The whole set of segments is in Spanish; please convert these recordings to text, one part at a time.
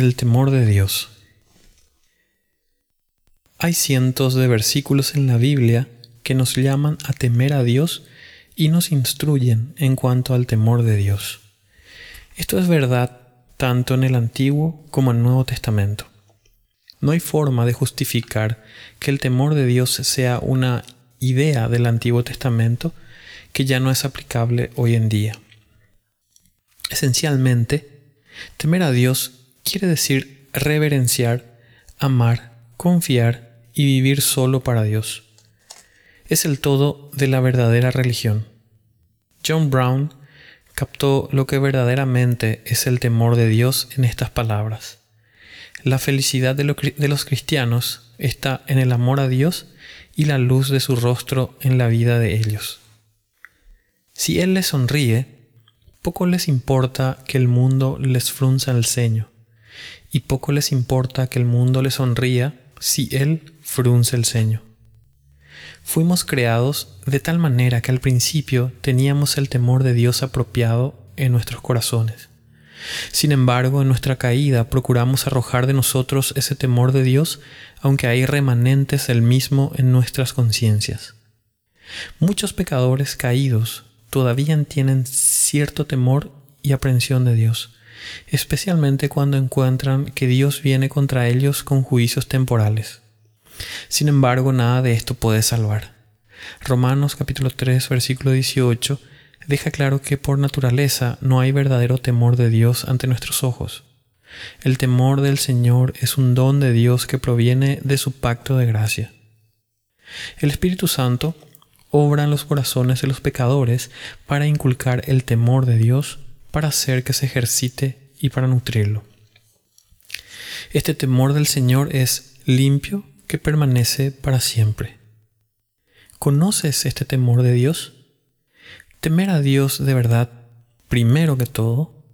El temor de Dios. Hay cientos de versículos en la Biblia que nos llaman a temer a Dios y nos instruyen en cuanto al temor de Dios. Esto es verdad tanto en el Antiguo como en el Nuevo Testamento. No hay forma de justificar que el temor de Dios sea una idea del Antiguo Testamento que ya no es aplicable hoy en día. Esencialmente, temer a Dios quiere decir reverenciar, amar, confiar y vivir solo para Dios. Es el todo de la verdadera religión. John Brown captó lo que verdaderamente es el temor de Dios en estas palabras. La felicidad de, los cristianos está en el amor a Dios y la luz de su rostro en la vida de ellos. Si Él les sonríe, poco les importa que el mundo les frunza el ceño y poco les importa que el mundo les sonría si él frunce el ceño. Fuimos creados de tal manera que al principio teníamos el temor de Dios apropiado en nuestros corazones. Sin embargo, en nuestra caída procuramos arrojar de nosotros ese temor de Dios, aunque hay remanentes del mismo en nuestras conciencias. Muchos pecadores caídos todavía tienen cierto temor y aprensión de Dios, especialmente cuando encuentran que Dios viene contra ellos con juicios temporales. Sin embargo, nada de esto puede salvar. Romanos capítulo 3 versículo 18 deja claro que por naturaleza no hay verdadero temor de Dios ante nuestros ojos. El temor del Señor es un don de Dios que proviene de su pacto de gracia. El Espíritu Santo obra en los corazones de los pecadores para inculcar el temor de Dios para hacer que se ejercite y para nutrirlo. Este temor del Señor es limpio que permanece para siempre. ¿Conoces este temor de Dios? Temer a Dios de verdad, primero que todo,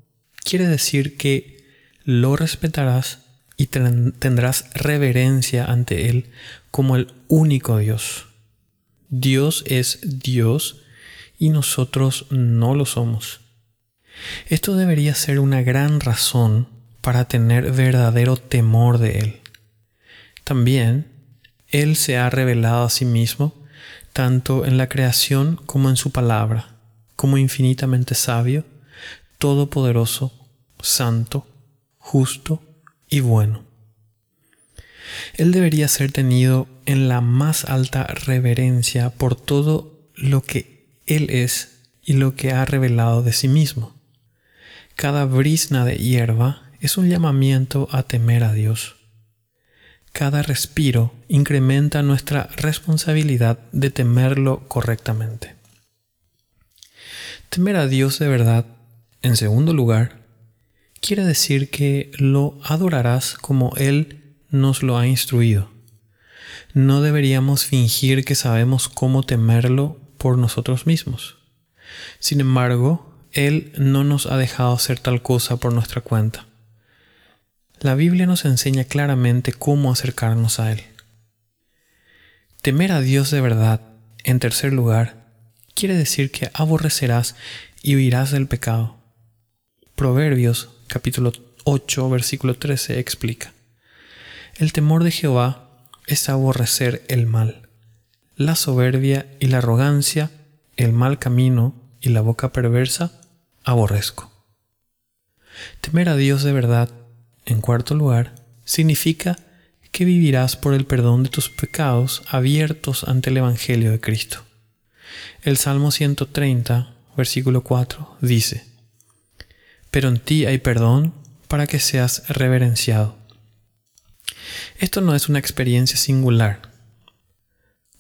quiere decir que lo respetarás y tendrás reverencia ante Él como el único Dios. Dios es Dios y nosotros no lo somos. Esto debería ser una gran razón para tener verdadero temor de Él. También, Él se ha revelado a sí mismo tanto en la creación como en su palabra, como infinitamente sabio, todopoderoso, santo, justo y bueno. Él debería ser tenido en la más alta reverencia por todo lo que Él es y lo que ha revelado de sí mismo. Cada brisna de hierba es un llamamiento a temer a Dios. Cada respiro incrementa nuestra responsabilidad de temerlo correctamente. Temer a Dios de verdad, en segundo lugar, quiere decir que lo adorarás como Él nos lo ha instruido. No deberíamos fingir que sabemos cómo temerlo por nosotros mismos. Sin embargo, él no nos ha dejado hacer tal cosa por nuestra cuenta. La Biblia nos enseña claramente cómo acercarnos a Él. Temer a Dios de verdad, en tercer lugar, quiere decir que aborrecerás y huirás del pecado. Proverbios capítulo 8 versículo 13 explica. El temor de Jehová es aborrecer el mal, la soberbia y la arrogancia, el mal camino y la boca perversa aborrezco. Temer a Dios de verdad, en cuarto lugar, significa que vivirás por el perdón de tus pecados abiertos ante el Evangelio de Cristo. El Salmo 130, versículo 4, dice, Pero en ti hay perdón para que seas reverenciado. Esto no es una experiencia singular.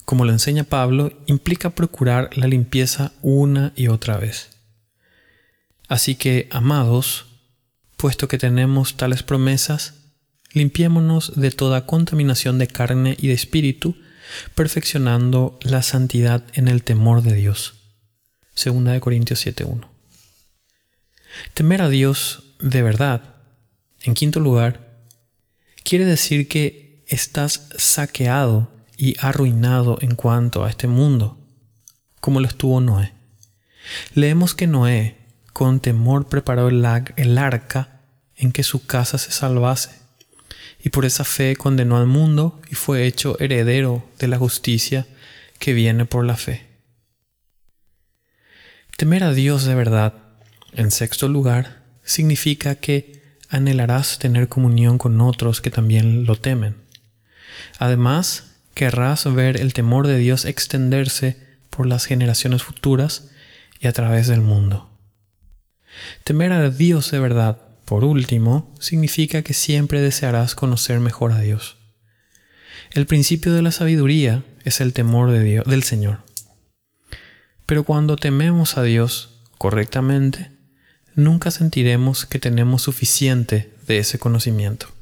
Como lo enseña Pablo, implica procurar la limpieza una y otra vez. Así que, amados, puesto que tenemos tales promesas, limpiémonos de toda contaminación de carne y de espíritu, perfeccionando la santidad en el temor de Dios. 2 Corintios 7.1. Temer a Dios de verdad, en quinto lugar, quiere decir que estás saqueado y arruinado en cuanto a este mundo, como lo estuvo Noé. Leemos que Noé, con temor preparó el arca en que su casa se salvase, y por esa fe condenó al mundo y fue hecho heredero de la justicia que viene por la fe. Temer a Dios de verdad, en sexto lugar, significa que anhelarás tener comunión con otros que también lo temen. Además, querrás ver el temor de Dios extenderse por las generaciones futuras y a través del mundo. Temer a Dios de verdad, por último, significa que siempre desearás conocer mejor a Dios. El principio de la sabiduría es el temor de Dios, del Señor. Pero cuando tememos a Dios correctamente, nunca sentiremos que tenemos suficiente de ese conocimiento.